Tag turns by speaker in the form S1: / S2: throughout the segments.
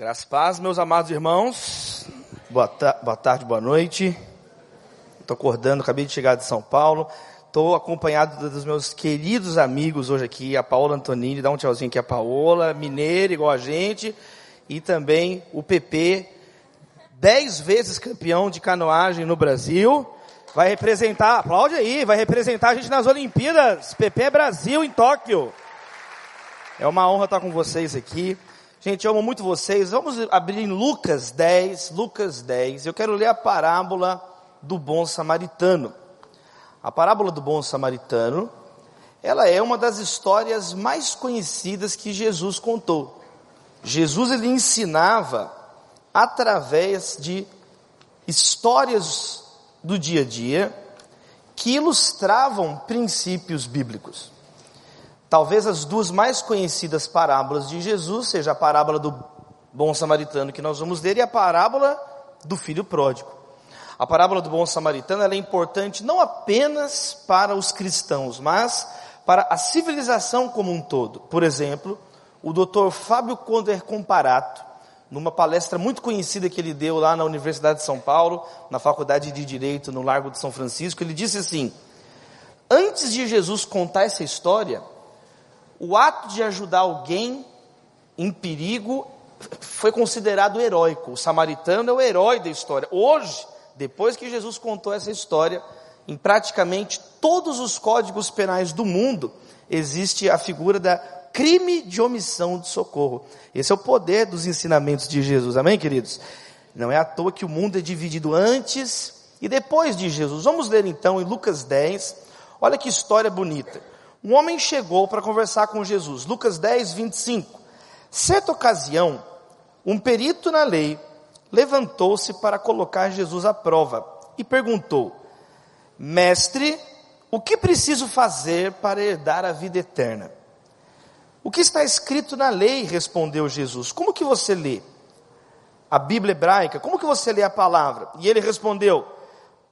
S1: Graças paz, meus amados irmãos. Boa, ta boa tarde, boa noite. Estou acordando, acabei de chegar de São Paulo. Estou acompanhado dos meus queridos amigos hoje aqui, a Paola Antonini, dá um tchauzinho aqui a Paola, mineira igual a gente, e também o PP, dez vezes campeão de canoagem no Brasil. Vai representar, aplaude aí, vai representar a gente nas Olimpíadas. PP Brasil em Tóquio. É uma honra estar com vocês aqui. Gente, eu amo muito vocês. Vamos abrir em Lucas 10, Lucas 10. Eu quero ler a parábola do bom samaritano. A parábola do bom samaritano, ela é uma das histórias mais conhecidas que Jesus contou. Jesus ele ensinava através de histórias do dia a dia que ilustravam princípios bíblicos. Talvez as duas mais conhecidas parábolas de Jesus seja a parábola do bom samaritano que nós vamos ler e a parábola do filho pródigo. A parábola do bom samaritano é importante não apenas para os cristãos, mas para a civilização como um todo. Por exemplo, o Dr. Fábio Conder Comparato, numa palestra muito conhecida que ele deu lá na Universidade de São Paulo, na Faculdade de Direito no Largo de São Francisco, ele disse assim: Antes de Jesus contar essa história, o ato de ajudar alguém em perigo foi considerado heróico. O samaritano é o herói da história. Hoje, depois que Jesus contou essa história, em praticamente todos os códigos penais do mundo, existe a figura da crime de omissão de socorro. Esse é o poder dos ensinamentos de Jesus. Amém, queridos? Não é à toa que o mundo é dividido antes e depois de Jesus. Vamos ler então em Lucas 10. Olha que história bonita. Um homem chegou para conversar com Jesus. Lucas 10, 25. Certa ocasião, um perito na lei levantou-se para colocar Jesus à prova e perguntou: Mestre, o que preciso fazer para herdar a vida eterna? O que está escrito na lei? respondeu Jesus. Como que você lê? A Bíblia hebraica, como que você lê a palavra? E ele respondeu: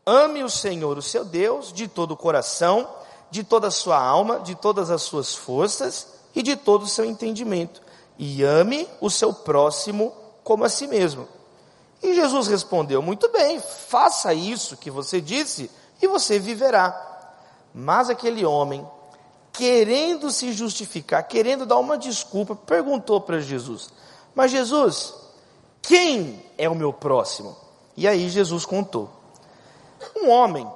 S1: Ame o Senhor, o seu Deus, de todo o coração de toda a sua alma, de todas as suas forças e de todo o seu entendimento. E ame o seu próximo como a si mesmo. E Jesus respondeu: Muito bem, faça isso que você disse e você viverá. Mas aquele homem, querendo se justificar, querendo dar uma desculpa, perguntou para Jesus: Mas Jesus, quem é o meu próximo? E aí Jesus contou. Um homem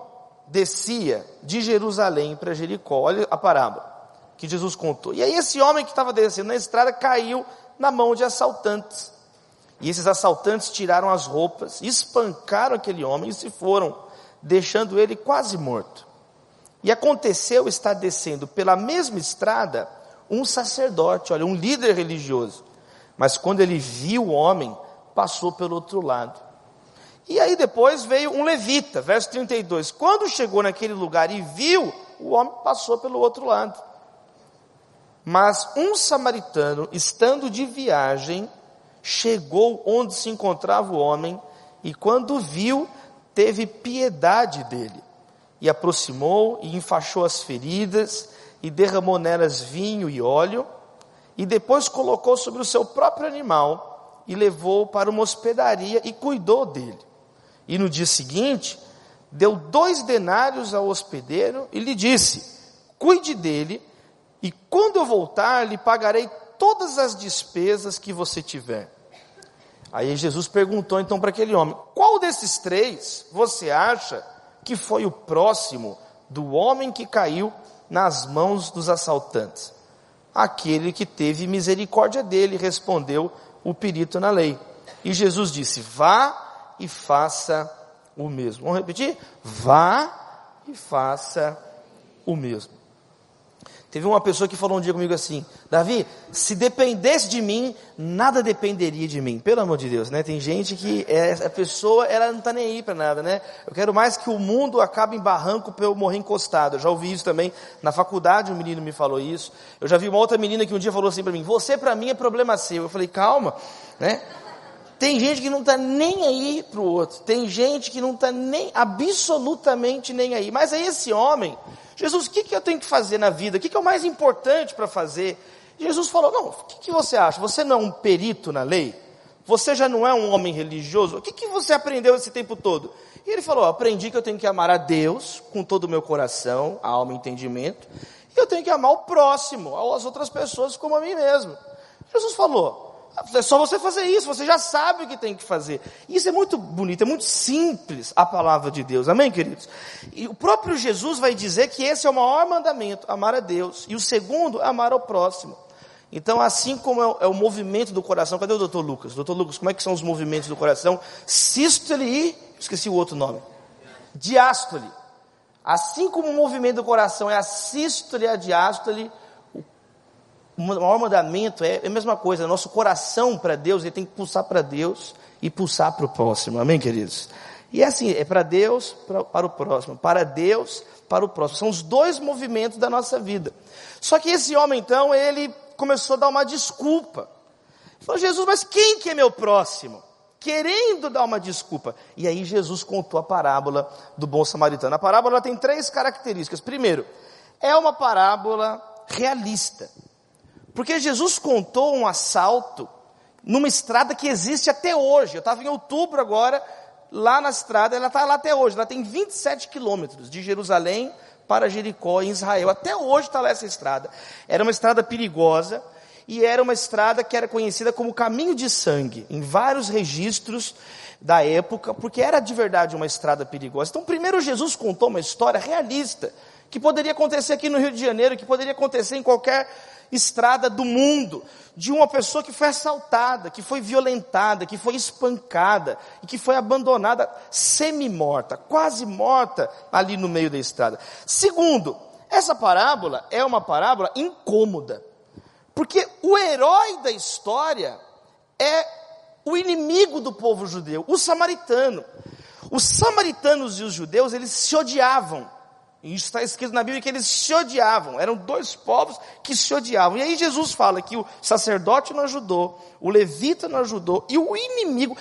S1: descia de Jerusalém para Jericó. Olha a parábola que Jesus contou. E aí esse homem que estava descendo na estrada caiu na mão de assaltantes. E esses assaltantes tiraram as roupas, espancaram aquele homem e se foram, deixando ele quase morto. E aconteceu estar descendo pela mesma estrada um sacerdote, olha, um líder religioso. Mas quando ele viu o homem, passou pelo outro lado. E aí depois veio um levita, verso 32. Quando chegou naquele lugar e viu, o homem passou pelo outro lado. Mas um samaritano, estando de viagem, chegou onde se encontrava o homem e quando viu, teve piedade dele. E aproximou e enfaixou as feridas e derramou nelas vinho e óleo e depois colocou sobre o seu próprio animal e levou para uma hospedaria e cuidou dele. E no dia seguinte, deu dois denários ao hospedeiro e lhe disse: Cuide dele, e quando eu voltar, lhe pagarei todas as despesas que você tiver. Aí Jesus perguntou então para aquele homem: Qual desses três você acha que foi o próximo do homem que caiu nas mãos dos assaltantes? Aquele que teve misericórdia dele, respondeu o perito na lei. E Jesus disse: Vá e faça o mesmo. Vamos repetir? Vá e faça o mesmo. Teve uma pessoa que falou um dia comigo assim: Davi, se dependesse de mim, nada dependeria de mim. Pelo amor de Deus, né? Tem gente que é, a pessoa ela não está nem aí para nada, né? Eu quero mais que o mundo acabe em barranco para eu morrer encostado. Eu já ouvi isso também na faculdade. Um menino me falou isso. Eu já vi uma outra menina que um dia falou assim para mim: Você para mim é problema seu. Eu falei: Calma, né? Tem gente que não está nem aí para o outro. Tem gente que não está nem, absolutamente nem aí. Mas aí esse homem, Jesus, o que, que eu tenho que fazer na vida? O que, que é o mais importante para fazer? Jesus falou, não, o que, que você acha? Você não é um perito na lei? Você já não é um homem religioso? O que, que você aprendeu esse tempo todo? E ele falou: aprendi que eu tenho que amar a Deus com todo o meu coração, alma e entendimento, e eu tenho que amar o próximo, as outras pessoas como a mim mesmo. Jesus falou: é só você fazer isso, você já sabe o que tem que fazer. Isso é muito bonito, é muito simples a palavra de Deus, amém, queridos? E o próprio Jesus vai dizer que esse é o maior mandamento, amar a Deus, e o segundo, amar ao próximo. Então, assim como é o, é o movimento do coração, cadê o doutor Lucas? Doutor Lucas, como é que são os movimentos do coração? Sístole e, esqueci o outro nome, diástole. Assim como o movimento do coração é a sístole e a diástole, o maior mandamento é, é a mesma coisa, nosso coração para Deus, ele tem que pulsar para Deus e pulsar para o próximo, amém, queridos? E é assim, é para Deus, pra, para o próximo, para Deus, para o próximo. São os dois movimentos da nossa vida. Só que esse homem, então, ele começou a dar uma desculpa. Ele falou, Jesus, mas quem que é meu próximo? Querendo dar uma desculpa. E aí Jesus contou a parábola do bom samaritano. A parábola tem três características. Primeiro, é uma parábola realista. Porque Jesus contou um assalto numa estrada que existe até hoje. Eu estava em outubro agora, lá na estrada, ela está lá até hoje. Ela tem 27 quilômetros de Jerusalém para Jericó, em Israel. Até hoje está lá essa estrada. Era uma estrada perigosa e era uma estrada que era conhecida como caminho de sangue, em vários registros da época, porque era de verdade uma estrada perigosa. Então, primeiro Jesus contou uma história realista, que poderia acontecer aqui no Rio de Janeiro, que poderia acontecer em qualquer estrada do mundo, de uma pessoa que foi assaltada, que foi violentada, que foi espancada e que foi abandonada semi-morta, quase morta ali no meio da estrada. Segundo, essa parábola é uma parábola incômoda, porque o herói da história é o inimigo do povo judeu, o samaritano. Os samaritanos e os judeus, eles se odiavam. Isso está escrito na Bíblia que eles se odiavam, eram dois povos que se odiavam. E aí Jesus fala que o sacerdote não ajudou, o levita não ajudou, e o inimigo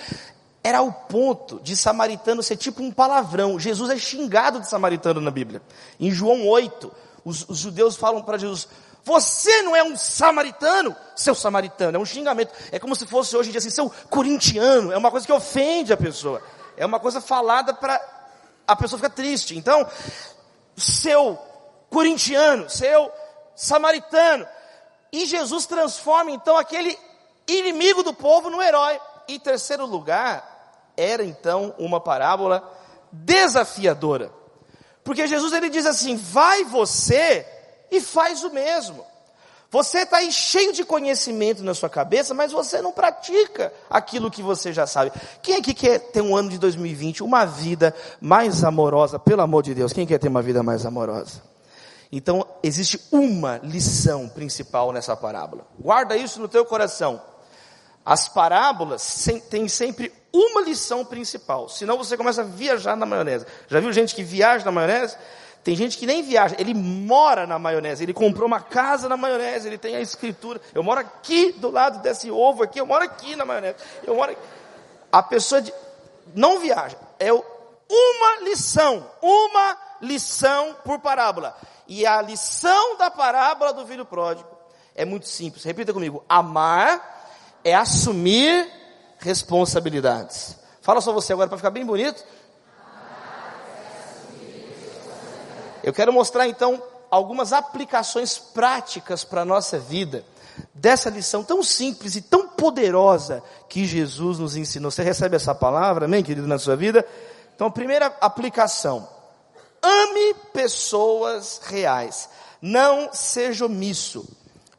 S1: era o ponto de samaritano ser tipo um palavrão. Jesus é xingado de samaritano na Bíblia. Em João 8, os, os judeus falam para Jesus: Você não é um samaritano? Seu samaritano, é um xingamento. É como se fosse hoje em dia assim, seu corintiano, é uma coisa que ofende a pessoa. É uma coisa falada para a pessoa ficar triste. Então, seu corintiano, seu samaritano. E Jesus transforma então aquele inimigo do povo no herói. Em terceiro lugar, era então uma parábola desafiadora. Porque Jesus ele diz assim: vai você e faz o mesmo. Você está aí cheio de conhecimento na sua cabeça, mas você não pratica aquilo que você já sabe. Quem aqui quer ter um ano de 2020, uma vida mais amorosa, pelo amor de Deus? Quem quer ter uma vida mais amorosa? Então, existe uma lição principal nessa parábola. Guarda isso no teu coração. As parábolas têm sempre uma lição principal, senão você começa a viajar na maionese. Já viu gente que viaja na maionese? Tem gente que nem viaja, ele mora na maionese, ele comprou uma casa na maionese, ele tem a escritura. Eu moro aqui do lado desse ovo aqui, eu moro aqui na maionese. Eu moro aqui. A pessoa de, não viaja, é uma lição, uma lição por parábola. E a lição da parábola do filho pródigo é muito simples. Repita comigo: amar é assumir responsabilidades. Fala só você agora para ficar bem bonito. Eu quero mostrar então algumas aplicações práticas para a nossa vida dessa lição tão simples e tão poderosa que Jesus nos ensinou. Você recebe essa palavra, amém, querido, na sua vida? Então, primeira aplicação: ame pessoas reais. Não seja omisso.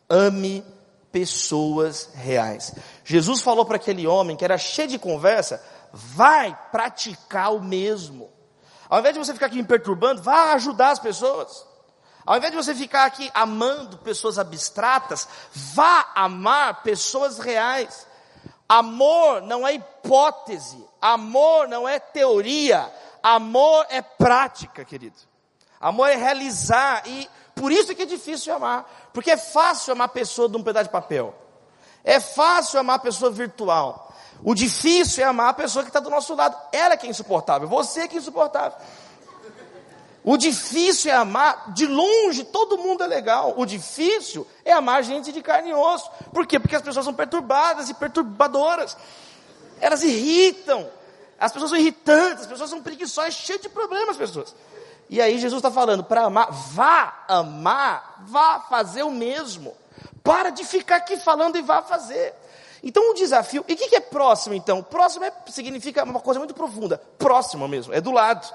S1: Ame pessoas reais. Jesus falou para aquele homem que era cheio de conversa: vai praticar o mesmo. Ao invés de você ficar aqui me perturbando, vá ajudar as pessoas. Ao invés de você ficar aqui amando pessoas abstratas, vá amar pessoas reais. Amor não é hipótese, amor não é teoria, amor é prática, querido. Amor é realizar e por isso que é difícil amar, porque é fácil amar pessoa de um pedaço de papel. É fácil amar pessoa virtual. O difícil é amar a pessoa que está do nosso lado. Ela que é insuportável, você que é insuportável. O difícil é amar, de longe, todo mundo é legal. O difícil é amar gente de carne e osso. Por quê? Porque as pessoas são perturbadas e perturbadoras. elas irritam. As pessoas são irritantes, as pessoas são preguiçosas, cheias de problemas, as pessoas. E aí Jesus está falando, para amar, vá amar, vá fazer o mesmo. Para de ficar aqui falando e vá fazer. Então o desafio, e o que, que é próximo então? Próximo é, significa uma coisa muito profunda, próximo mesmo, é do lado.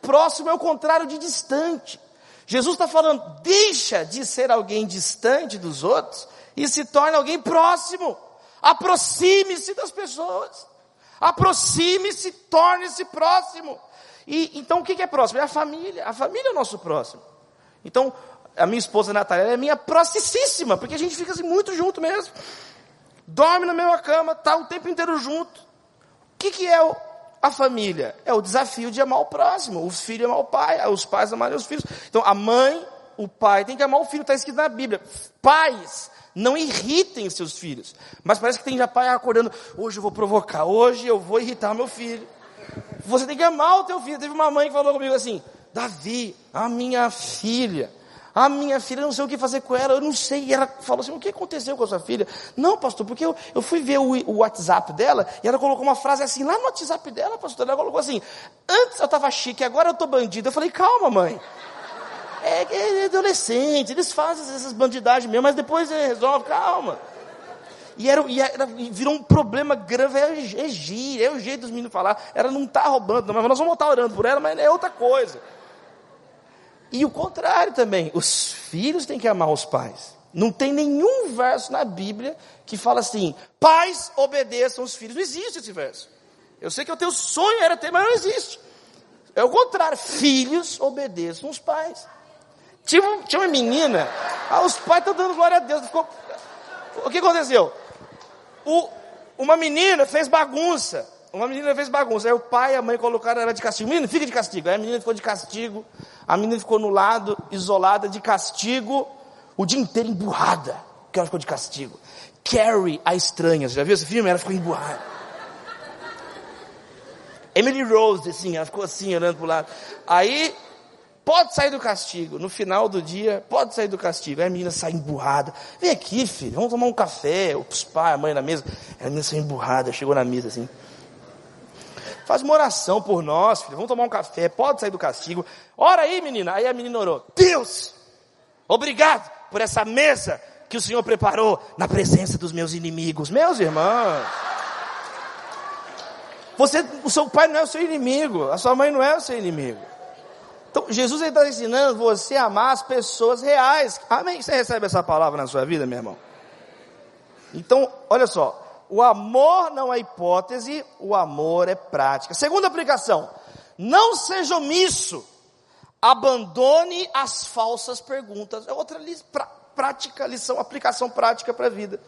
S1: Próximo é o contrário de distante. Jesus está falando, deixa de ser alguém distante dos outros e se torne alguém próximo. Aproxime-se das pessoas. Aproxime-se, torne-se próximo. E então o que é próximo? É a família. A família é o nosso próximo. Então, a minha esposa Natália é minha próximíssima, porque a gente fica assim muito junto mesmo. Dorme na mesma cama, tá o tempo inteiro junto. O que, que é o, a família? É o desafio de amar o próximo. O filho amar o pai, os pais amarem os filhos. Então, a mãe, o pai tem que amar o filho, está escrito na Bíblia. Pais, não irritem seus filhos. Mas parece que tem já pai acordando, hoje eu vou provocar, hoje eu vou irritar meu filho. Você tem que amar o teu filho. Teve uma mãe que falou comigo assim, Davi, a minha filha, a minha filha, não sei o que fazer com ela, eu não sei. E ela falou assim: o que aconteceu com a sua filha? Não, pastor, porque eu, eu fui ver o, o WhatsApp dela e ela colocou uma frase assim, lá no WhatsApp dela, pastor. Ela colocou assim: antes eu estava chique, agora eu estou bandido. Eu falei: calma, mãe. É, é, é adolescente, eles fazem essas bandidagens mesmo, mas depois resolve, calma. E, era, e era, virou um problema grave, é, é gíria, é o jeito dos meninos falar. Ela não está roubando, não, mas nós vamos estar orando por ela, mas é outra coisa. E o contrário também, os filhos têm que amar os pais. Não tem nenhum verso na Bíblia que fala assim: pais obedeçam os filhos. Não existe esse verso. Eu sei que o teu sonho era ter, mas não existe. É o contrário, filhos obedeçam os pais. Tinha, tinha uma menina, ah, os pais estão dando glória a Deus. Ficou, o que aconteceu? O, uma menina fez bagunça. Uma menina fez bagunça. Aí o pai e a mãe colocaram ela de castigo. Menina, fica de castigo. Aí a menina ficou de castigo. A menina ficou no lado, isolada, de castigo, o dia inteiro emburrada. Que ela ficou de castigo. Carrie, a estranha. Você já viu esse filme? Ela ficou emburrada. Emily Rose, assim, ela ficou assim, olhando para o lado. Aí, pode sair do castigo. No final do dia, pode sair do castigo. Aí a menina sai emburrada. Vem aqui, filho, vamos tomar um café. Os pais, a mãe na mesa. Aí a menina saiu emburrada, chegou na mesa assim. Faz uma oração por nós, filho. Vamos tomar um café. Pode sair do castigo. Ora aí, menina. Aí a menina orou. Deus, obrigado por essa mesa que o Senhor preparou na presença dos meus inimigos. Meus irmãos. Você, o seu pai não é o seu inimigo. A sua mãe não é o seu inimigo. Então, Jesus está ensinando você a amar as pessoas reais. Amém? Você recebe essa palavra na sua vida, meu irmão? Então, olha só. O amor não é hipótese, o amor é prática. Segunda aplicação: não seja omisso, abandone as falsas perguntas. É outra li prática, lição, aplicação prática para a vida.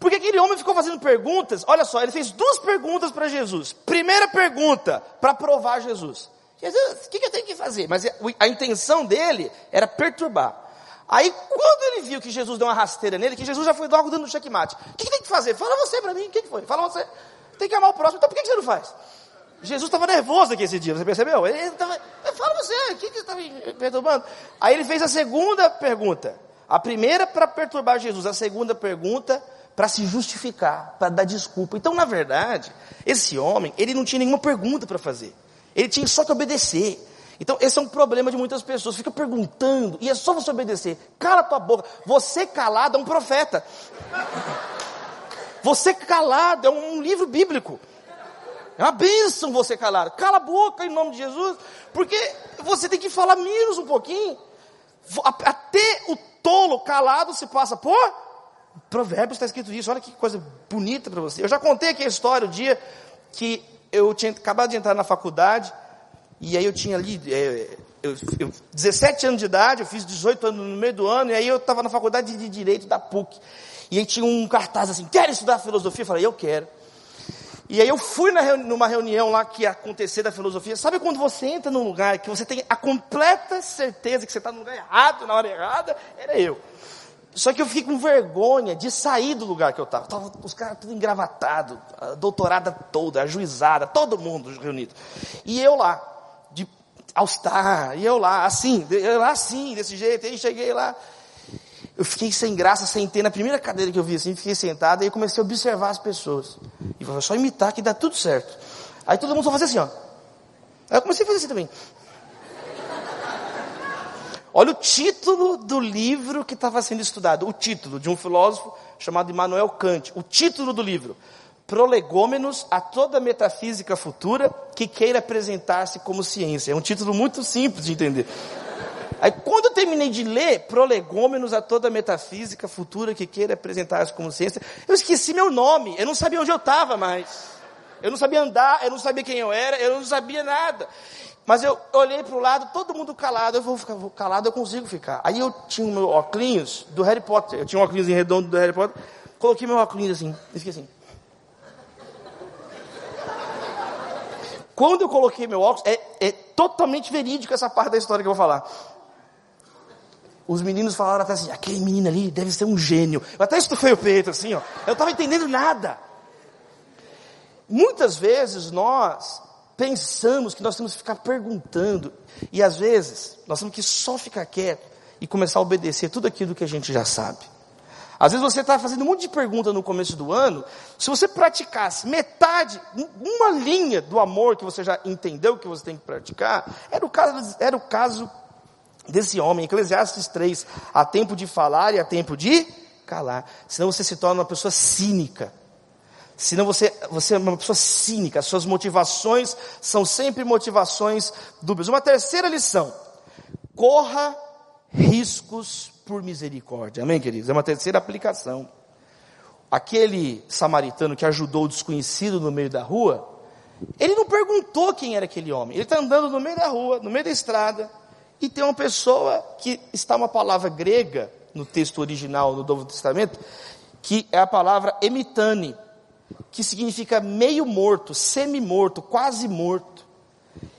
S1: Porque aquele homem ficou fazendo perguntas, olha só, ele fez duas perguntas para Jesus. Primeira pergunta, para provar Jesus. Jesus, o que, que eu tenho que fazer? Mas a intenção dele era perturbar. Aí, quando ele viu que Jesus deu uma rasteira nele, que Jesus já foi logo dando um checkmate, o que, que tem que fazer? Fala você para mim, o que, que foi? Fala você. Tem que amar o próximo, então por que, que você não faz? Jesus estava nervoso aqui esse dia, você percebeu? Ele estava, fala você, o que você está me perturbando? Aí ele fez a segunda pergunta. A primeira para perturbar Jesus, a segunda pergunta para se justificar, para dar desculpa. Então, na verdade, esse homem, ele não tinha nenhuma pergunta para fazer. Ele tinha só que obedecer. Então, esse é um problema de muitas pessoas. Fica perguntando, e é só você obedecer. Cala tua boca. Você calado é um profeta. Você calado é um livro bíblico. É uma bênção você calado. Cala a boca em nome de Jesus, porque você tem que falar menos um pouquinho. Até o tolo calado se passa por Provérbios está escrito isso. Olha que coisa bonita para você. Eu já contei aqui a história o dia que eu tinha acabado de entrar na faculdade e aí eu tinha ali, é, eu, eu, 17 anos de idade, eu fiz 18 anos no meio do ano, e aí eu estava na faculdade de Direito da PUC. E aí tinha um cartaz assim, quer estudar filosofia? Eu falei, eu quero. E aí eu fui reuni numa reunião lá que ia acontecer da filosofia. Sabe quando você entra num lugar que você tem a completa certeza que você está no lugar errado, na hora errada? Era eu. Só que eu fiquei com vergonha de sair do lugar que eu estava. Tava os caras tudo engravatados, a doutorada toda, a juizada, todo mundo reunido. E eu lá de All-Star, e eu lá, assim, eu lá assim, desse jeito, aí cheguei lá, eu fiquei sem graça, sentei na primeira cadeira que eu vi assim, fiquei sentado, e comecei a observar as pessoas. E falou, só imitar que dá tudo certo. Aí todo mundo só fazia assim, ó. Aí eu comecei a fazer assim também. Olha o título do livro que estava sendo estudado. O título de um filósofo chamado Immanuel Kant. O título do livro. Prolegômenos a toda metafísica futura que queira apresentar-se como ciência. É um título muito simples de entender. Aí quando eu terminei de ler Prolegômenos a toda metafísica futura que queira apresentar-se como ciência, eu esqueci meu nome, eu não sabia onde eu estava mais. Eu não sabia andar, eu não sabia quem eu era, eu não sabia nada. Mas eu olhei para o lado, todo mundo calado. Eu vou ficar vou calado, eu consigo ficar. Aí eu tinha o meu óculos do Harry Potter. Eu tinha um óculos redondo do Harry Potter. Coloquei meu óculos assim, e fiquei assim. Quando eu coloquei meu óculos, é, é totalmente verídico essa parte da história que eu vou falar. Os meninos falaram até assim, aquele menino ali deve ser um gênio. Eu até estufei o peito assim, ó. Eu estava entendendo nada. Muitas vezes nós pensamos que nós temos que ficar perguntando, e às vezes nós temos que só ficar quieto e começar a obedecer tudo aquilo que a gente já sabe. Às vezes você está fazendo um monte de pergunta no começo do ano, se você praticasse metade, uma linha do amor que você já entendeu que você tem que praticar, era o caso, era o caso desse homem, Eclesiastes 3, há tempo de falar e há tempo de calar, senão você se torna uma pessoa cínica, Senão você, você é uma pessoa cínica, as suas motivações são sempre motivações dúbias. Uma terceira lição: corra riscos por misericórdia. Amém, queridos? É uma terceira aplicação. Aquele samaritano que ajudou o desconhecido no meio da rua, ele não perguntou quem era aquele homem. Ele está andando no meio da rua, no meio da estrada, e tem uma pessoa que está uma palavra grega no texto original do Novo Testamento, que é a palavra emitane que significa meio morto, semi-morto, quase morto.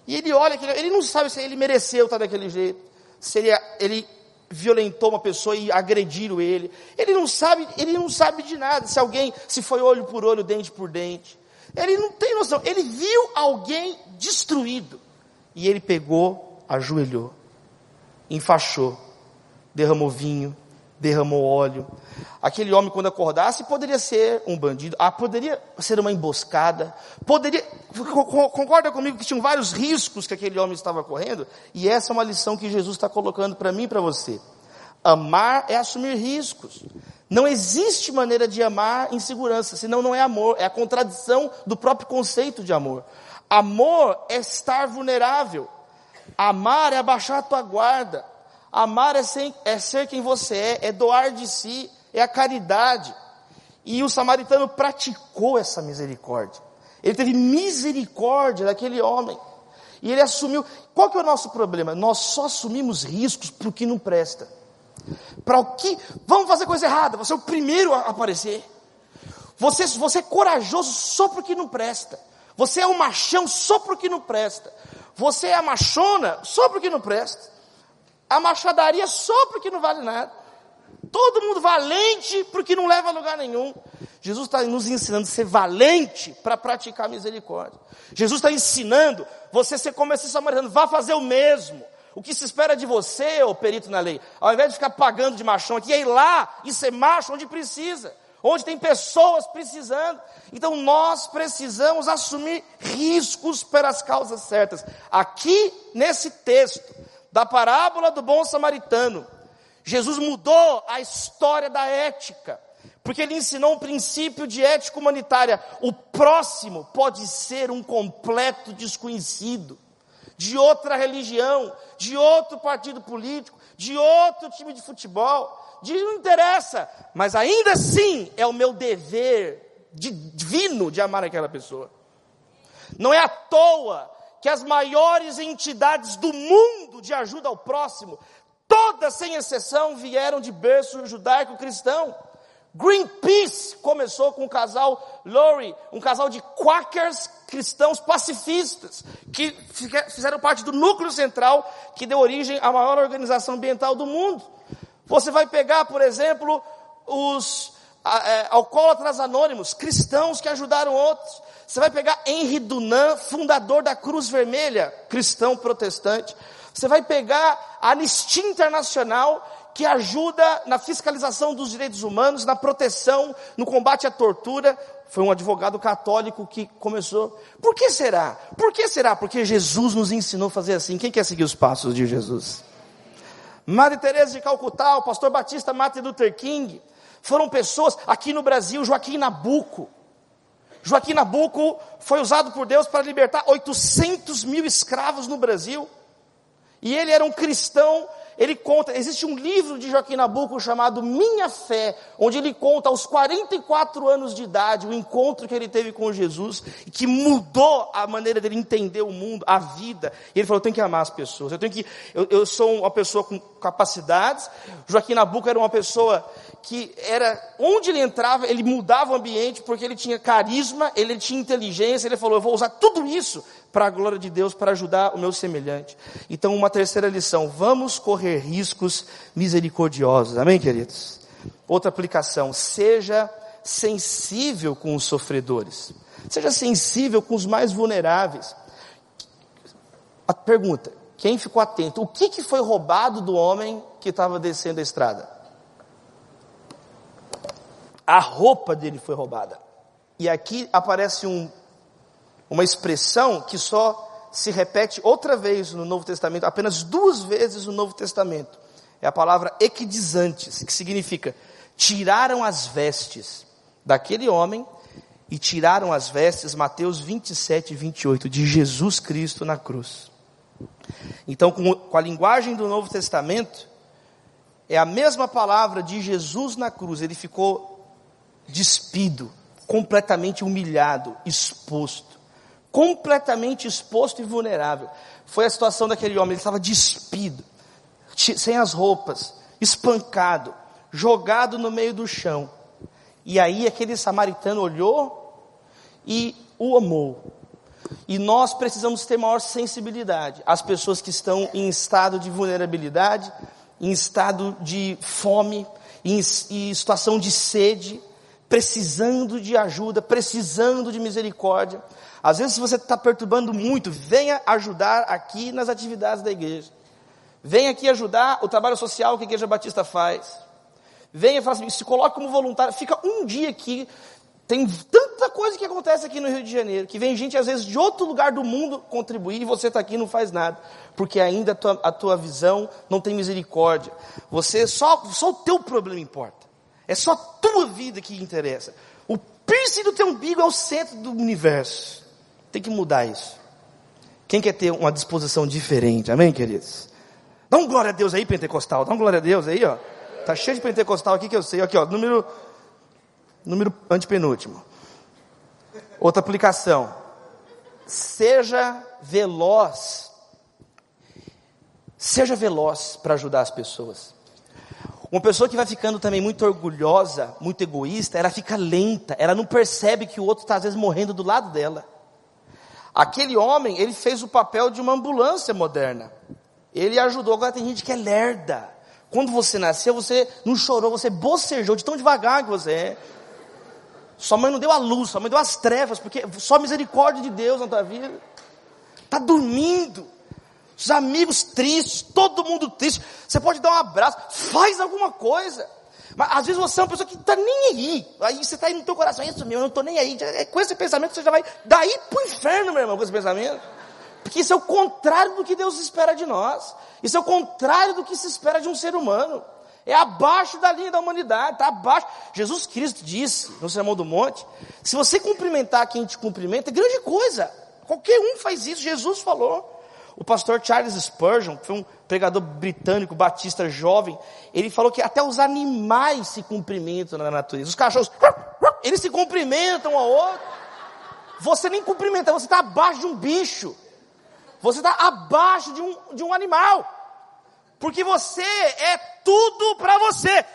S1: E ele olha, ele não sabe se ele mereceu estar daquele jeito, se ele, ele violentou uma pessoa e agrediram ele. Ele não sabe, ele não sabe de nada, se alguém, se foi olho por olho, dente por dente. Ele não tem noção. Ele viu alguém destruído. E ele pegou, ajoelhou, enfaixou, derramou vinho, derramou óleo. Aquele homem, quando acordasse, poderia ser um bandido, ah, poderia ser uma emboscada, poderia. Concorda comigo que tinham vários riscos que aquele homem estava correndo? E essa é uma lição que Jesus está colocando para mim e para você. Amar é assumir riscos. Não existe maneira de amar em segurança, senão não é amor, é a contradição do próprio conceito de amor. Amor é estar vulnerável. Amar é abaixar a tua guarda. Amar é ser, é ser quem você é, é doar de si, é a caridade. E o samaritano praticou essa misericórdia. Ele teve misericórdia daquele homem. E ele assumiu. Qual que é o nosso problema? Nós só assumimos riscos para o que não presta. Para o que. Vamos fazer coisa errada, você é o primeiro a aparecer. Você, você é corajoso só para o que não presta. Você é um machão só para o que não presta. Você é a machona só para o que não presta a machadaria só porque não vale nada. Todo mundo valente porque não leva a lugar nenhum. Jesus está nos ensinando a ser valente para praticar misericórdia. Jesus está ensinando você ser como esse samaritano, vá fazer o mesmo. O que se espera de você, ô perito na lei, ao invés de ficar pagando de machão aqui, é ir lá e ser macho onde precisa, onde tem pessoas precisando. Então nós precisamos assumir riscos pelas causas certas. Aqui nesse texto, da parábola do bom samaritano, Jesus mudou a história da ética, porque ele ensinou um princípio de ética humanitária. O próximo pode ser um completo desconhecido, de outra religião, de outro partido político, de outro time de futebol, de não interessa, mas ainda assim é o meu dever divino de amar aquela pessoa. Não é à toa que as maiores entidades do mundo de ajuda ao próximo, todas sem exceção, vieram de berço judaico-cristão. Greenpeace começou com o casal Lori, um casal de quakers cristãos pacifistas, que fizeram parte do núcleo central que deu origem à maior organização ambiental do mundo. Você vai pegar, por exemplo, os é, alcoólatras anônimos, cristãos que ajudaram outros. Você vai pegar Henri Dunant, fundador da Cruz Vermelha, cristão protestante. Você vai pegar a Anistia Internacional, que ajuda na fiscalização dos direitos humanos, na proteção, no combate à tortura. Foi um advogado católico que começou. Por que será? Por que será? Porque Jesus nos ensinou a fazer assim. Quem quer seguir os passos de Jesus? Madre Teresa de Calcutá, o pastor Batista Martin Luther King, foram pessoas, aqui no Brasil, Joaquim Nabuco. Joaquim Nabuco foi usado por Deus para libertar 800 mil escravos no Brasil. E ele era um cristão ele conta, existe um livro de Joaquim Nabuco chamado Minha Fé, onde ele conta aos 44 anos de idade o encontro que ele teve com Jesus que mudou a maneira dele entender o mundo, a vida. E ele falou: eu tenho que amar as pessoas, eu tenho que, eu, eu sou uma pessoa com capacidades. Joaquim Nabuco era uma pessoa que era, onde ele entrava, ele mudava o ambiente porque ele tinha carisma, ele tinha inteligência, ele falou: eu vou usar tudo isso para a glória de Deus, para ajudar o meu semelhante. Então, uma terceira lição: vamos correr riscos misericordiosos. Amém, queridos? Outra aplicação: seja sensível com os sofredores, seja sensível com os mais vulneráveis. A pergunta: quem ficou atento? O que, que foi roubado do homem que estava descendo a estrada? A roupa dele foi roubada. E aqui aparece um uma expressão que só se repete outra vez no Novo Testamento, apenas duas vezes no Novo Testamento. É a palavra equidizantes, que significa tiraram as vestes daquele homem e tiraram as vestes, Mateus 27 e 28, de Jesus Cristo na cruz. Então, com, com a linguagem do Novo Testamento, é a mesma palavra de Jesus na cruz, ele ficou despido, completamente humilhado, exposto completamente exposto e vulnerável. Foi a situação daquele homem, ele estava despido, sem as roupas, espancado, jogado no meio do chão. E aí aquele samaritano olhou e o amou. E nós precisamos ter maior sensibilidade às pessoas que estão em estado de vulnerabilidade, em estado de fome, em, em situação de sede, precisando de ajuda, precisando de misericórdia. Às vezes, se você está perturbando muito, venha ajudar aqui nas atividades da igreja. Venha aqui ajudar o trabalho social que a Igreja Batista faz. Venha e assim, se coloque como voluntário. Fica um dia aqui. Tem tanta coisa que acontece aqui no Rio de Janeiro, que vem gente às vezes de outro lugar do mundo contribuir e você está aqui e não faz nada, porque ainda a tua, a tua visão não tem misericórdia. Você só, só o teu problema importa. É só tua vida que interessa. O piercing do teu umbigo é o centro do universo. Tem que mudar isso. Quem quer ter uma disposição diferente? Amém, queridos? Dá um glória a Deus aí, pentecostal. Dá um glória a Deus aí, ó. Tá cheio de pentecostal aqui que eu sei. Aqui, ó. Número, número antepenúltimo. Outra aplicação. Seja veloz. Seja veloz para ajudar as pessoas. Uma pessoa que vai ficando também muito orgulhosa, muito egoísta, ela fica lenta, ela não percebe que o outro está às vezes morrendo do lado dela. Aquele homem, ele fez o papel de uma ambulância moderna. Ele ajudou. Agora tem gente que é lerda. Quando você nasceu, você não chorou, você bocejou de tão devagar que você é. Sua mãe não deu a luz, sua mãe deu as trevas, porque só misericórdia de Deus na tua vida. Está dormindo. Os amigos tristes, todo mundo triste. Você pode dar um abraço, faz alguma coisa. Mas às vezes você é uma pessoa que não está nem aí. Aí você está aí no teu coração, é isso meu, eu não estou nem aí. É com esse pensamento você já vai daí para o inferno, meu irmão, com esse pensamento. Porque isso é o contrário do que Deus espera de nós. Isso é o contrário do que se espera de um ser humano. É abaixo da linha da humanidade, está abaixo. Jesus Cristo disse no Sermão do Monte: se você cumprimentar quem te cumprimenta, é grande coisa. Qualquer um faz isso, Jesus falou. O pastor Charles Spurgeon, que foi um pregador britânico, batista jovem, ele falou que até os animais se cumprimentam na natureza. Os cachorros, eles se cumprimentam um ao outro. Você nem cumprimenta, você está abaixo de um bicho. Você está abaixo de um, de um animal. Porque você é tudo para você.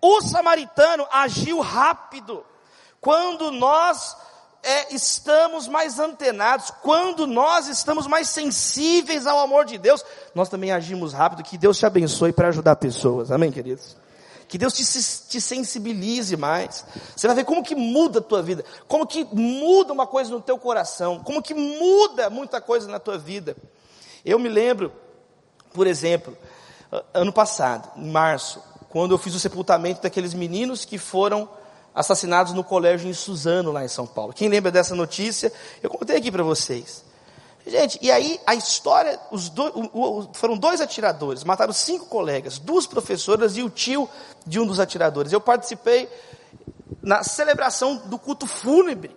S1: O samaritano agiu rápido. Quando nós é, estamos mais antenados, quando nós estamos mais sensíveis ao amor de Deus, nós também agimos rápido. Que Deus te abençoe para ajudar pessoas. Amém, queridos? Que Deus te, te sensibilize mais. Você vai ver como que muda a tua vida, como que muda uma coisa no teu coração, como que muda muita coisa na tua vida. Eu me lembro, por exemplo, ano passado, em março, quando eu fiz o sepultamento daqueles meninos que foram assassinados no colégio em Suzano, lá em São Paulo. Quem lembra dessa notícia? Eu contei aqui para vocês. Gente, e aí a história, dois, foram dois atiradores, mataram cinco colegas, duas professoras e o tio de um dos atiradores. Eu participei na celebração do culto fúnebre,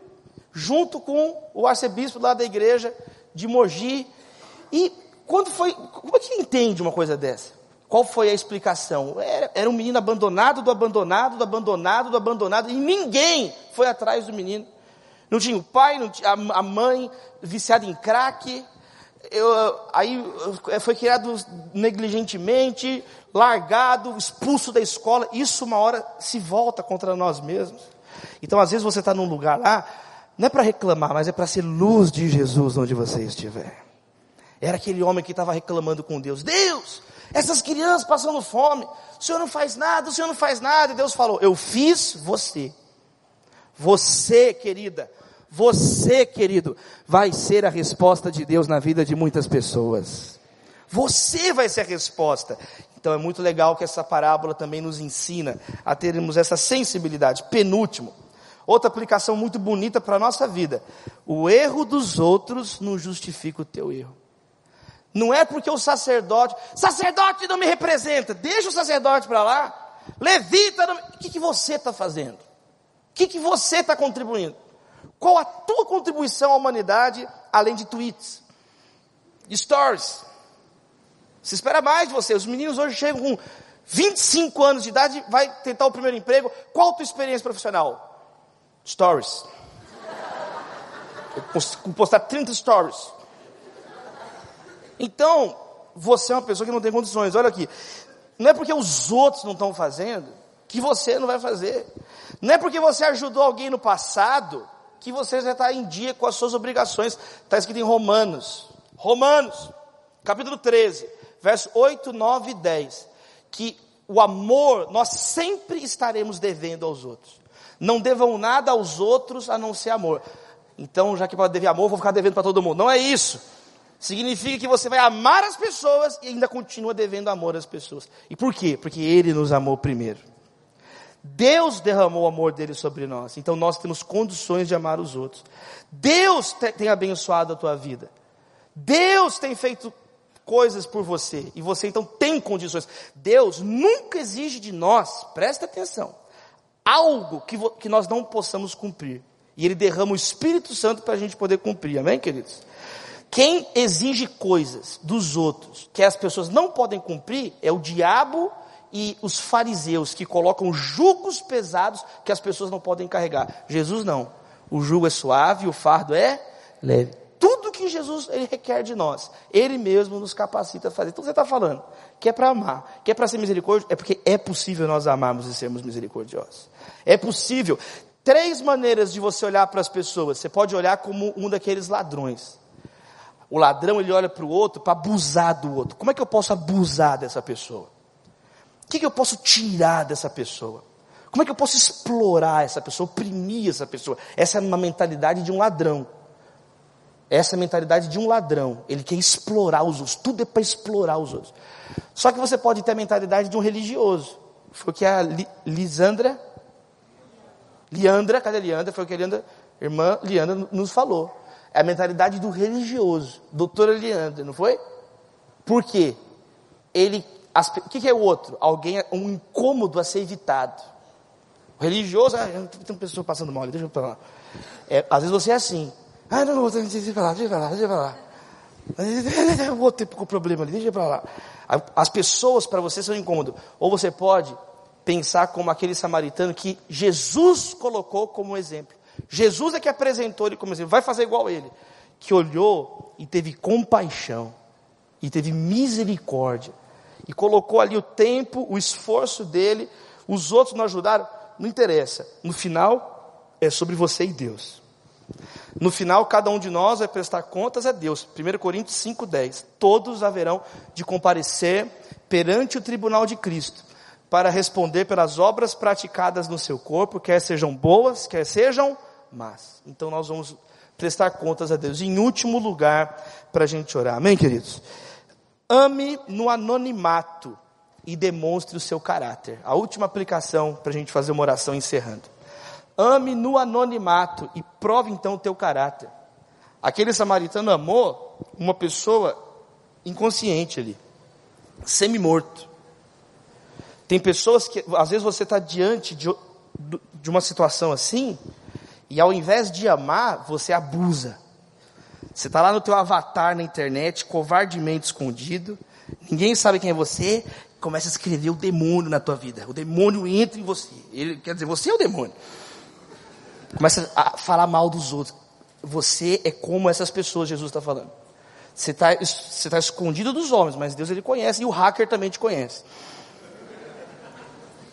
S1: junto com o arcebispo lá da igreja de Mogi. E quando foi, como é que entende uma coisa dessa? Qual foi a explicação? Era, era um menino abandonado do abandonado, do abandonado, do abandonado, e ninguém foi atrás do menino. Não tinha o pai, não tinha a mãe viciada em crack. Eu, aí foi criado negligentemente, largado, expulso da escola. Isso uma hora se volta contra nós mesmos. Então, às vezes você está num lugar lá, não é para reclamar, mas é para ser luz de Jesus onde você estiver. Era aquele homem que estava reclamando com Deus: Deus, essas crianças passando fome, o Senhor não faz nada, o Senhor não faz nada. E Deus falou: Eu fiz você. Você, querida, você, querido, vai ser a resposta de Deus na vida de muitas pessoas. Você vai ser a resposta. Então é muito legal que essa parábola também nos ensina a termos essa sensibilidade. Penúltimo, outra aplicação muito bonita para a nossa vida. O erro dos outros não justifica o teu erro. Não é porque o sacerdote, sacerdote não me representa, deixa o sacerdote para lá. Levita, não... o que, que você está fazendo? O que, que você está contribuindo? Qual a tua contribuição à humanidade, além de tweets, stories? Se espera mais de você. Os meninos hoje chegam com 25 anos de idade, vai tentar o primeiro emprego. Qual a tua experiência profissional? Stories. Eu postar 30 stories. Então, você é uma pessoa que não tem condições. Olha aqui. Não é porque os outros não estão fazendo que você não vai fazer. Não é porque você ajudou alguém no passado que você já está em dia com as suas obrigações. Está escrito em Romanos. Romanos, capítulo 13, versos 8, 9 e 10. Que o amor nós sempre estaremos devendo aos outros. Não devam nada aos outros a não ser amor. Então, já que para dever amor, vou ficar devendo para todo mundo. Não é isso. Significa que você vai amar as pessoas e ainda continua devendo amor às pessoas. E por quê? Porque Ele nos amou primeiro. Deus derramou o amor dele sobre nós, então nós temos condições de amar os outros. Deus tem abençoado a tua vida. Deus tem feito coisas por você e você então tem condições. Deus nunca exige de nós, presta atenção, algo que, que nós não possamos cumprir. E Ele derrama o Espírito Santo para a gente poder cumprir, amém, queridos? Quem exige coisas dos outros que as pessoas não podem cumprir é o diabo e os fariseus que colocam jugos pesados que as pessoas não podem carregar. Jesus não. O jugo é suave, o fardo é leve. Tudo que Jesus ele requer de nós, Ele mesmo nos capacita a fazer. Então você está falando que é para amar, que é para ser misericórdia, é porque é possível nós amarmos e sermos misericordiosos. É possível. Três maneiras de você olhar para as pessoas. Você pode olhar como um daqueles ladrões. O ladrão ele olha para o outro para abusar do outro. Como é que eu posso abusar dessa pessoa? O que, que eu posso tirar dessa pessoa? Como é que eu posso explorar essa pessoa, oprimir essa pessoa? Essa é uma mentalidade de um ladrão. Essa é a mentalidade de um ladrão. Ele quer explorar os outros. Tudo é para explorar os outros. Só que você pode ter a mentalidade de um religioso. Foi o que a Lisandra, Liandra, cadê a Liandra? Foi o que a Liandra, irmã Liandra nos falou. É a mentalidade do religioso. Doutora Liandra, não foi? Por quê? Ele o que, é o outro? Alguém, um incômodo a ser evitado. O religioso, ah, tem uma pessoa passando mal deixa eu falar. É, às vezes você é assim. Ah, não, não, deixa eu falar, deixa eu falar, deixa eu falar. O outro tem problema ali, deixa eu falar. As pessoas para você são incômodas. Ou você pode pensar como aquele samaritano que Jesus colocou como exemplo. Jesus é que apresentou ele como exemplo. Vai fazer igual ele. Que olhou e teve compaixão. E teve misericórdia e colocou ali o tempo, o esforço dele, os outros não ajudaram, não interessa. No final, é sobre você e Deus. No final, cada um de nós vai prestar contas a Deus. 1 Coríntios 5,10. Todos haverão de comparecer perante o tribunal de Cristo, para responder pelas obras praticadas no seu corpo, quer sejam boas, quer sejam más. Então nós vamos prestar contas a Deus. Em último lugar, para a gente orar. Amém, queridos? Ame no anonimato e demonstre o seu caráter. A última aplicação para a gente fazer uma oração encerrando. Ame no anonimato e prove então o teu caráter. Aquele samaritano amou uma pessoa inconsciente ali, semi-morto. Tem pessoas que, às vezes, você está diante de, de uma situação assim, e ao invés de amar, você abusa. Você está lá no teu avatar na internet, covardemente escondido, ninguém sabe quem é você, começa a escrever o demônio na tua vida. O demônio entra em você. Ele quer dizer, você é o demônio. Começa a falar mal dos outros. Você é como essas pessoas, Jesus está falando. Você está você tá escondido dos homens, mas Deus ele conhece e o hacker também te conhece.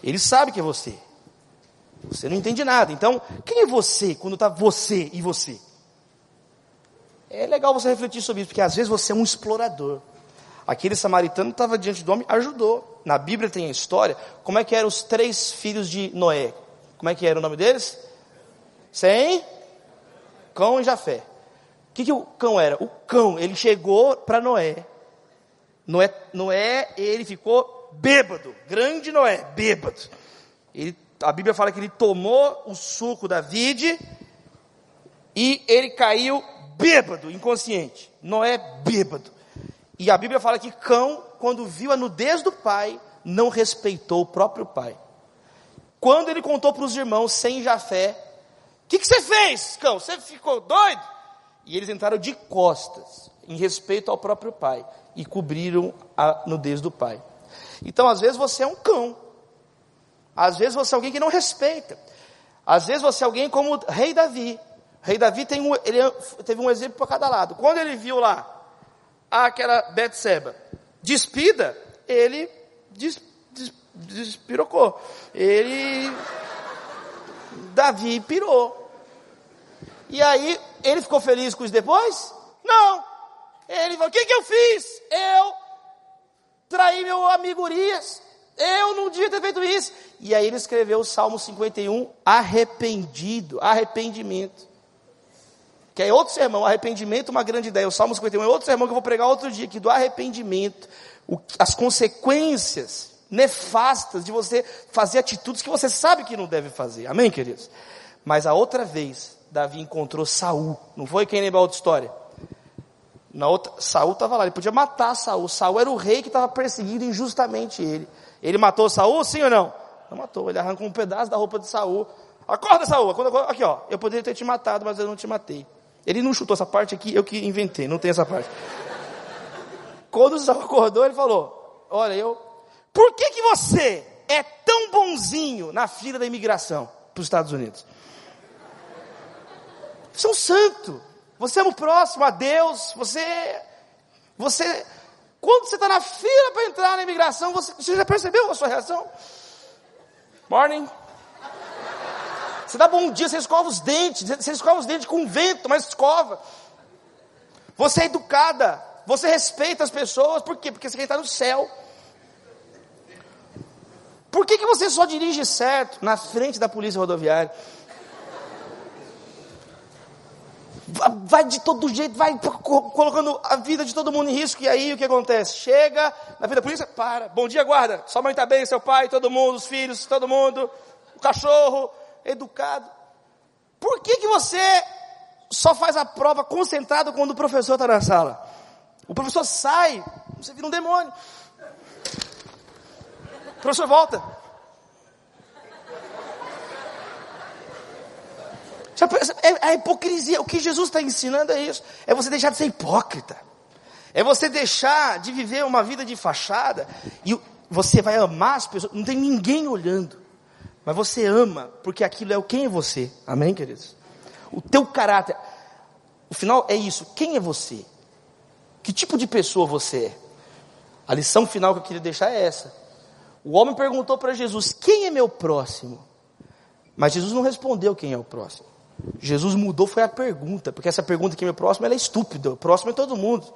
S1: Ele sabe que é você. Você não entende nada. Então, quem é você quando está você e você? É legal você refletir sobre isso, porque às vezes você é um explorador. Aquele samaritano estava diante do homem, ajudou. Na Bíblia tem a história, como é que eram os três filhos de Noé? Como é que era o nome deles? Sem? Cão e Jafé. O que, que o cão era? O cão, ele chegou para Noé. Noé. Noé, ele ficou bêbado. Grande Noé, bêbado. Ele, a Bíblia fala que ele tomou o suco da vide e ele caiu bêbado, inconsciente. Noé bêbado. E a Bíblia fala que cão, quando viu a nudez do pai, não respeitou o próprio pai. Quando ele contou para os irmãos, sem Jafé, o que, que você fez, cão? Você ficou doido? E eles entraram de costas, em respeito ao próprio pai, e cobriram a nudez do pai. Então, às vezes você é um cão. Às vezes você é alguém que não respeita. Às vezes você é alguém como o rei Davi. O rei Davi tem um, ele teve um exemplo para cada lado. Quando ele viu lá aquela Betseba despida, ele des, des, despirocou. Ele, Davi pirou. E aí, ele ficou feliz com isso depois? Não. Ele falou, o que, que eu fiz? Eu traí meu amigo Urias. Eu não devia ter feito isso. E aí ele escreveu o Salmo 51, arrependido, arrependimento. Que é outro sermão, arrependimento, uma grande ideia. O Salmo 51 é outro sermão que eu vou pregar outro dia, que do arrependimento, o, as consequências nefastas de você fazer atitudes que você sabe que não deve fazer. Amém, queridos? Mas a outra vez, Davi encontrou Saul. Não foi quem lembra a outra história? Na outra, Saul estava lá, ele podia matar Saul. Saul era o rei que estava perseguindo injustamente ele. Ele matou Saul, sim ou não? Não matou, ele arrancou um pedaço da roupa de Saul. Acorda, Saul, aqui ó, eu poderia ter te matado, mas eu não te matei. Ele não chutou essa parte aqui, eu que inventei, não tem essa parte. Quando Saul acordou, ele falou: Olha, eu. Por que, que você é tão bonzinho na fila da imigração para os Estados Unidos? Você é um santo. Você é um próximo a Deus. Você. Você. Quando você está na fila para entrar na imigração, você, você já percebeu a sua reação? Morning. Você dá bom dia, você escova os dentes, você escova os dentes com vento, mas escova. Você é educada, você respeita as pessoas, por quê? Porque você estar no céu. Por que, que você só dirige certo na frente da polícia rodoviária? Vai de todo jeito, vai colocando a vida de todo mundo em risco, e aí o que acontece? Chega na vida da polícia, para. Bom dia, guarda. Sua mãe está bem, seu pai, todo mundo, os filhos, todo mundo, o cachorro, educado. Por que, que você só faz a prova concentrado quando o professor está na sala? O professor sai, você vira um demônio. O professor volta. É a hipocrisia. O que Jesus está ensinando é isso. É você deixar de ser hipócrita. É você deixar de viver uma vida de fachada. E você vai amar as pessoas. Não tem ninguém olhando. Mas você ama, porque aquilo é o quem é você. Amém, queridos? O teu caráter. O final é isso. Quem é você? Que tipo de pessoa você é? A lição final que eu queria deixar é essa. O homem perguntou para Jesus: Quem é meu próximo? Mas Jesus não respondeu quem é o próximo. Jesus mudou foi a pergunta, porque essa pergunta quem é meu próximo ela é estúpida. O próximo é todo mundo.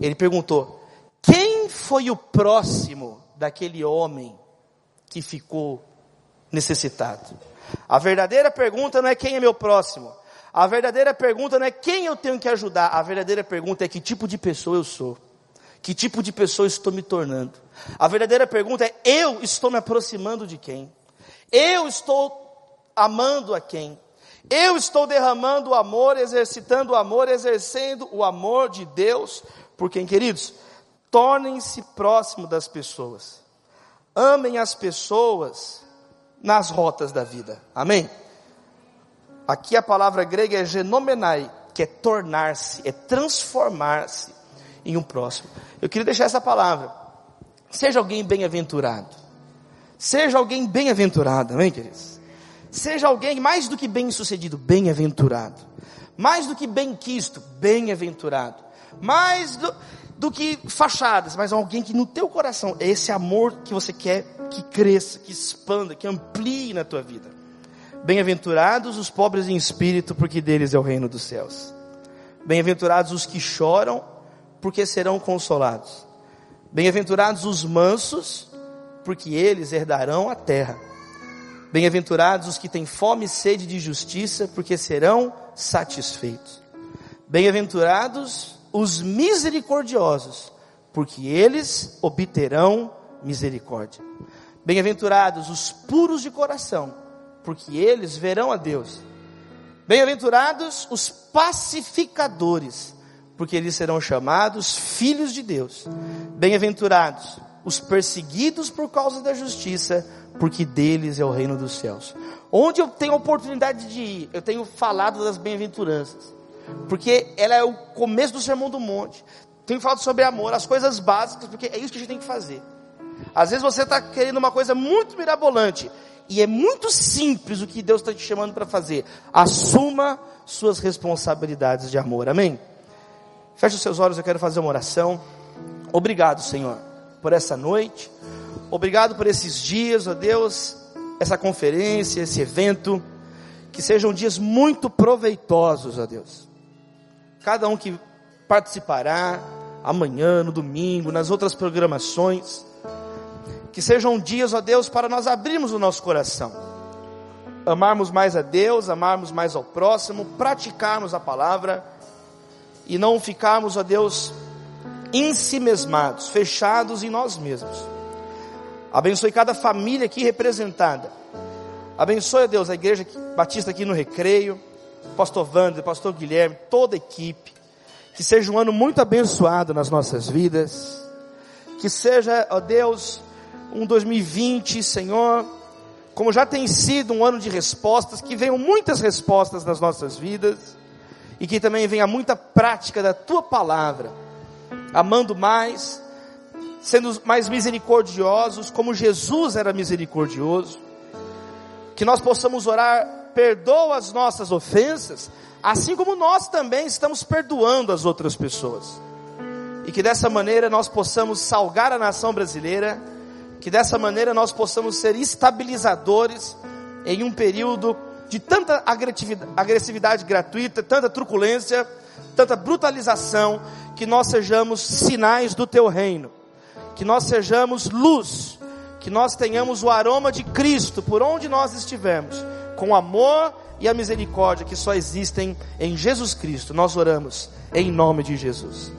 S1: Ele perguntou: Quem foi o próximo daquele homem que ficou necessitado. A verdadeira pergunta não é quem é meu próximo. A verdadeira pergunta não é quem eu tenho que ajudar. A verdadeira pergunta é que tipo de pessoa eu sou. Que tipo de pessoa estou me tornando? A verdadeira pergunta é: eu estou me aproximando de quem? Eu estou amando a quem? Eu estou derramando o amor, exercitando o amor, exercendo o amor de Deus por quem, queridos? Tornem-se próximo das pessoas. Amem as pessoas nas rotas da vida. Amém? Aqui a palavra grega é genomenai, que é tornar-se, é transformar-se em um próximo. Eu queria deixar essa palavra. Seja alguém bem-aventurado. Seja alguém bem-aventurado, amém, queridos? Seja alguém mais do que bem-sucedido, bem-aventurado. Mais do que bem-quisto, bem-aventurado. Mais do, do que fachadas, mas alguém que no teu coração é esse amor que você quer que cresça, que expanda, que amplie na tua vida. Bem-aventurados os pobres em espírito, porque deles é o reino dos céus. Bem-aventurados os que choram, porque serão consolados. Bem-aventurados os mansos, porque eles herdarão a terra. Bem-aventurados os que têm fome e sede de justiça, porque serão satisfeitos. Bem-aventurados os misericordiosos, porque eles obterão misericórdia. Bem-aventurados os puros de coração, porque eles verão a Deus. Bem-aventurados os pacificadores, porque eles serão chamados filhos de Deus. Bem-aventurados os perseguidos por causa da justiça, porque deles é o reino dos céus. Onde eu tenho oportunidade de ir, eu tenho falado das bem-aventuranças, porque ela é o começo do sermão do monte. Tenho falado sobre amor, as coisas básicas, porque é isso que a gente tem que fazer. Às vezes você está querendo uma coisa muito mirabolante, e é muito simples o que Deus está te chamando para fazer. Assuma suas responsabilidades de amor. Amém? Feche os seus olhos, eu quero fazer uma oração. Obrigado, Senhor, por essa noite. Obrigado por esses dias, ó Deus, essa conferência, esse evento. Que sejam dias muito proveitosos, ó Deus. Cada um que participará amanhã, no domingo, nas outras programações que sejam dias, ó Deus, para nós abrirmos o nosso coração, amarmos mais a Deus, amarmos mais ao próximo, praticarmos a palavra e não ficarmos, ó Deus, ensimesmados, fechados em nós mesmos. Abençoe cada família aqui representada. Abençoe, Deus, a igreja batista aqui no Recreio, pastor Wander, pastor Guilherme, toda a equipe. Que seja um ano muito abençoado nas nossas vidas. Que seja, ó Deus, um 2020, Senhor, como já tem sido um ano de respostas, que venham muitas respostas nas nossas vidas e que também venha muita prática da tua palavra, amando mais, sendo mais misericordiosos, como Jesus era misericordioso, que nós possamos orar, perdoa as nossas ofensas, assim como nós também estamos perdoando as outras pessoas. E que dessa maneira nós possamos salgar a nação brasileira que dessa maneira nós possamos ser estabilizadores em um período de tanta agressividade gratuita, tanta truculência, tanta brutalização, que nós sejamos sinais do teu reino, que nós sejamos luz, que nós tenhamos o aroma de Cristo por onde nós estivermos, com amor e a misericórdia que só existem em Jesus Cristo. Nós oramos em nome de Jesus.